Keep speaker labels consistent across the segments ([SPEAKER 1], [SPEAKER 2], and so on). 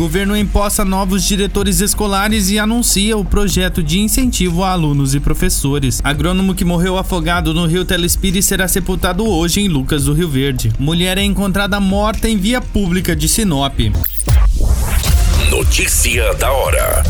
[SPEAKER 1] Governo empossa novos diretores escolares e anuncia o projeto de incentivo a alunos e professores. Agrônomo que morreu afogado no rio Telespires será sepultado hoje em Lucas do Rio Verde. Mulher é encontrada morta em via pública de Sinop.
[SPEAKER 2] Notícia da hora.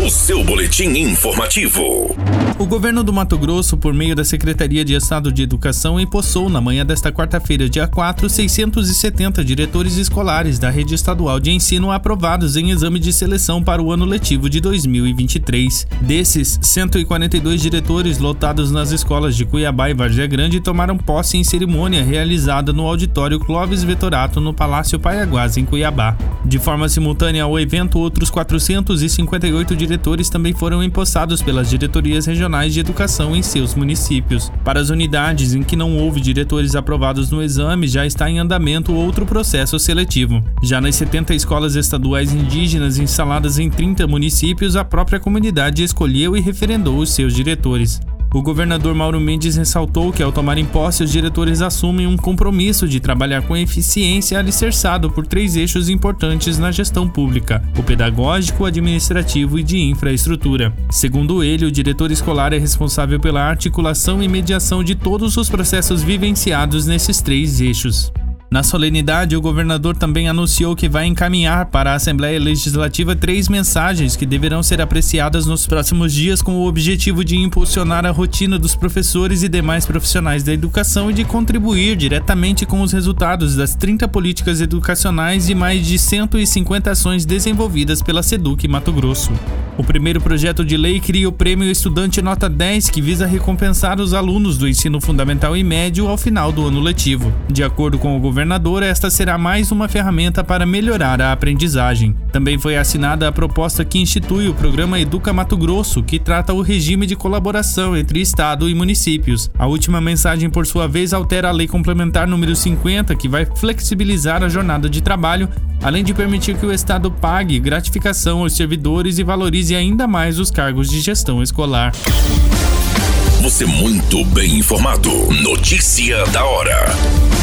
[SPEAKER 2] O seu boletim informativo.
[SPEAKER 1] O governo do Mato Grosso, por meio da Secretaria de Estado de Educação, empossou na manhã desta quarta-feira, dia 4, 670 diretores escolares da rede estadual de ensino aprovados em exame de seleção para o ano letivo de 2023. Desses, 142 diretores lotados nas escolas de Cuiabá e Vargem Grande tomaram posse em cerimônia realizada no auditório Clóvis Vetorato no Palácio Paiaguás, em Cuiabá. De forma simultânea ao evento, outros 458 diretores também foram empossados pelas diretorias regionais de educação em seus municípios. Para as unidades em que não houve diretores aprovados no exame, já está em andamento outro processo seletivo. Já nas 70 escolas estaduais indígenas instaladas em 30 municípios, a própria comunidade escolheu e referendou os seus diretores. O governador Mauro Mendes ressaltou que, ao tomarem posse, os diretores assumem um compromisso de trabalhar com eficiência alicerçado por três eixos importantes na gestão pública: o pedagógico, administrativo e de infraestrutura. Segundo ele, o diretor escolar é responsável pela articulação e mediação de todos os processos vivenciados nesses três eixos. Na solenidade, o governador também anunciou que vai encaminhar para a Assembleia Legislativa três mensagens que deverão ser apreciadas nos próximos dias com o objetivo de impulsionar a rotina dos professores e demais profissionais da educação e de contribuir diretamente com os resultados das 30 políticas educacionais e mais de 150 ações desenvolvidas pela SEDUC Mato Grosso. O primeiro projeto de lei cria o Prêmio Estudante Nota 10, que visa recompensar os alunos do ensino fundamental e médio ao final do ano letivo. De acordo com o governador, esta será mais uma ferramenta para melhorar a aprendizagem. Também foi assinada a proposta que institui o programa Educa Mato Grosso, que trata o regime de colaboração entre Estado e municípios. A última mensagem, por sua vez, altera a Lei Complementar número 50, que vai flexibilizar a jornada de trabalho além de permitir que o Estado pague gratificação aos servidores e valorize ainda mais os cargos de gestão escolar.
[SPEAKER 2] Você muito bem informado. Notícia da hora.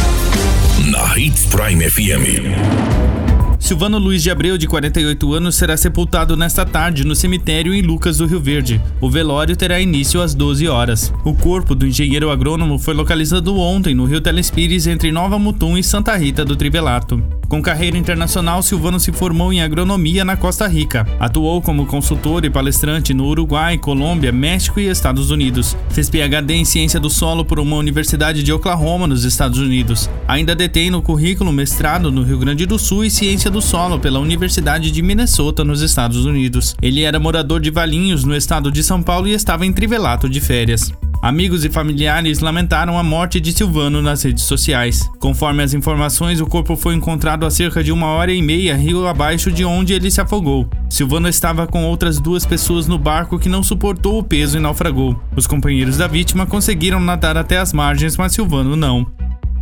[SPEAKER 2] Na Hits Prime FM.
[SPEAKER 1] Silvano Luiz de Abreu, de 48 anos, será sepultado nesta tarde no cemitério em Lucas do Rio Verde. O velório terá início às 12 horas. O corpo do engenheiro agrônomo foi localizado ontem no Rio Telespires, entre Nova Mutum e Santa Rita do Trivelato. Com carreira internacional, Silvano se formou em agronomia na Costa Rica. Atuou como consultor e palestrante no Uruguai, Colômbia, México e Estados Unidos. Fez PhD em ciência do solo por uma universidade de Oklahoma, nos Estados Unidos. Ainda detém no currículo mestrado no Rio Grande do Sul e ciência do solo pela Universidade de Minnesota, nos Estados Unidos. Ele era morador de Valinhos, no estado de São Paulo, e estava em Trivelato de férias. Amigos e familiares lamentaram a morte de Silvano nas redes sociais. Conforme as informações, o corpo foi encontrado a cerca de uma hora e meia rio abaixo de onde ele se afogou. Silvano estava com outras duas pessoas no barco que não suportou o peso e naufragou. Os companheiros da vítima conseguiram nadar até as margens, mas Silvano não.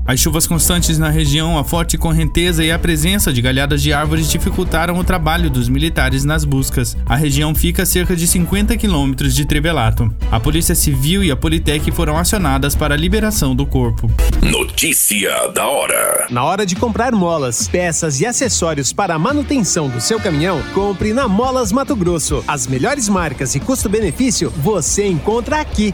[SPEAKER 1] As chuvas constantes na região, a forte correnteza e a presença de galhadas de árvores dificultaram o trabalho dos militares nas buscas. A região fica a cerca de 50 quilômetros de Trivelato. A Polícia Civil e a Politec foram acionadas para a liberação do corpo.
[SPEAKER 2] Notícia da hora.
[SPEAKER 3] Na hora de comprar molas, peças e acessórios para a manutenção do seu caminhão, compre na Molas Mato Grosso. As melhores marcas e custo-benefício você encontra aqui.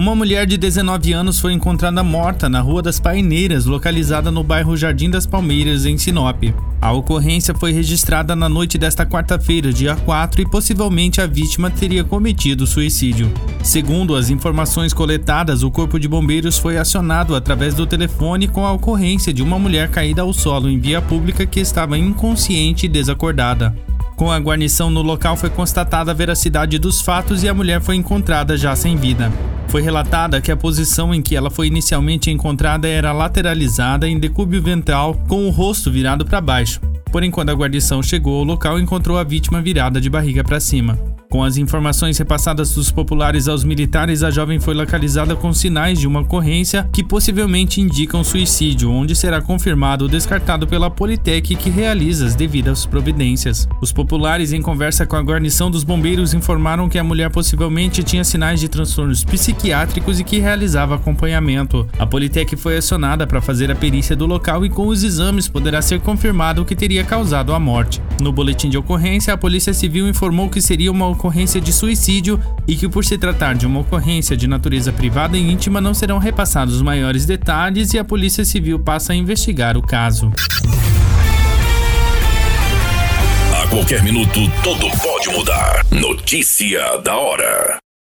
[SPEAKER 1] Uma mulher de 19 anos foi encontrada morta na Rua das Paineiras, localizada no bairro Jardim das Palmeiras, em Sinop. A ocorrência foi registrada na noite desta quarta-feira, dia 4, e possivelmente a vítima teria cometido suicídio. Segundo as informações coletadas, o Corpo de Bombeiros foi acionado através do telefone com a ocorrência de uma mulher caída ao solo em via pública que estava inconsciente e desacordada. Com a guarnição no local foi constatada a veracidade dos fatos e a mulher foi encontrada já sem vida. Foi relatada que a posição em que ela foi inicialmente encontrada era lateralizada em decúbio ventral, com o rosto virado para baixo. Porém, quando a guarnição chegou ao local, encontrou a vítima virada de barriga para cima. Com as informações repassadas dos populares aos militares, a jovem foi localizada com sinais de uma ocorrência que possivelmente indicam suicídio, onde será confirmado ou descartado pela Politec que realiza as devidas providências. Os populares, em conversa com a guarnição dos bombeiros, informaram que a mulher possivelmente tinha sinais de transtornos psiquiátricos e que realizava acompanhamento. A Politec foi acionada para fazer a perícia do local e com os exames poderá ser confirmado o que teria causado a morte. No boletim de ocorrência, a Polícia Civil informou que seria uma ocorrência de suicídio e que, por se tratar de uma ocorrência de natureza privada e íntima, não serão repassados maiores detalhes e a Polícia Civil passa a investigar o caso.
[SPEAKER 2] A qualquer minuto, tudo pode mudar. Notícia da hora.